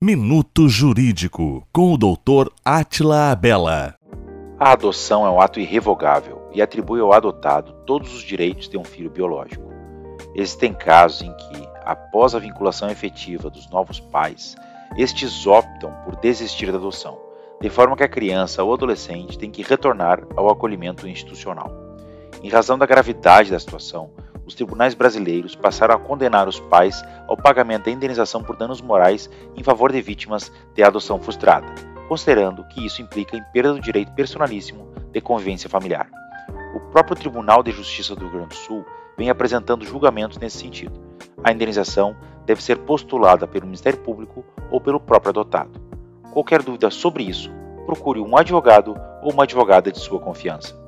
Minuto Jurídico com o Dr. Atila Abela. A adoção é um ato irrevogável e atribui ao adotado todos os direitos de um filho biológico. Existem casos em que, após a vinculação efetiva dos novos pais, estes optam por desistir da adoção, de forma que a criança ou adolescente tem que retornar ao acolhimento institucional. Em razão da gravidade da situação, os tribunais brasileiros passaram a condenar os pais ao pagamento da indenização por danos morais em favor de vítimas de adoção frustrada, considerando que isso implica em perda do direito personalíssimo de convivência familiar. O próprio Tribunal de Justiça do Rio Grande do Sul vem apresentando julgamentos nesse sentido. A indenização deve ser postulada pelo Ministério Público ou pelo próprio adotado. Qualquer dúvida sobre isso, procure um advogado ou uma advogada de sua confiança.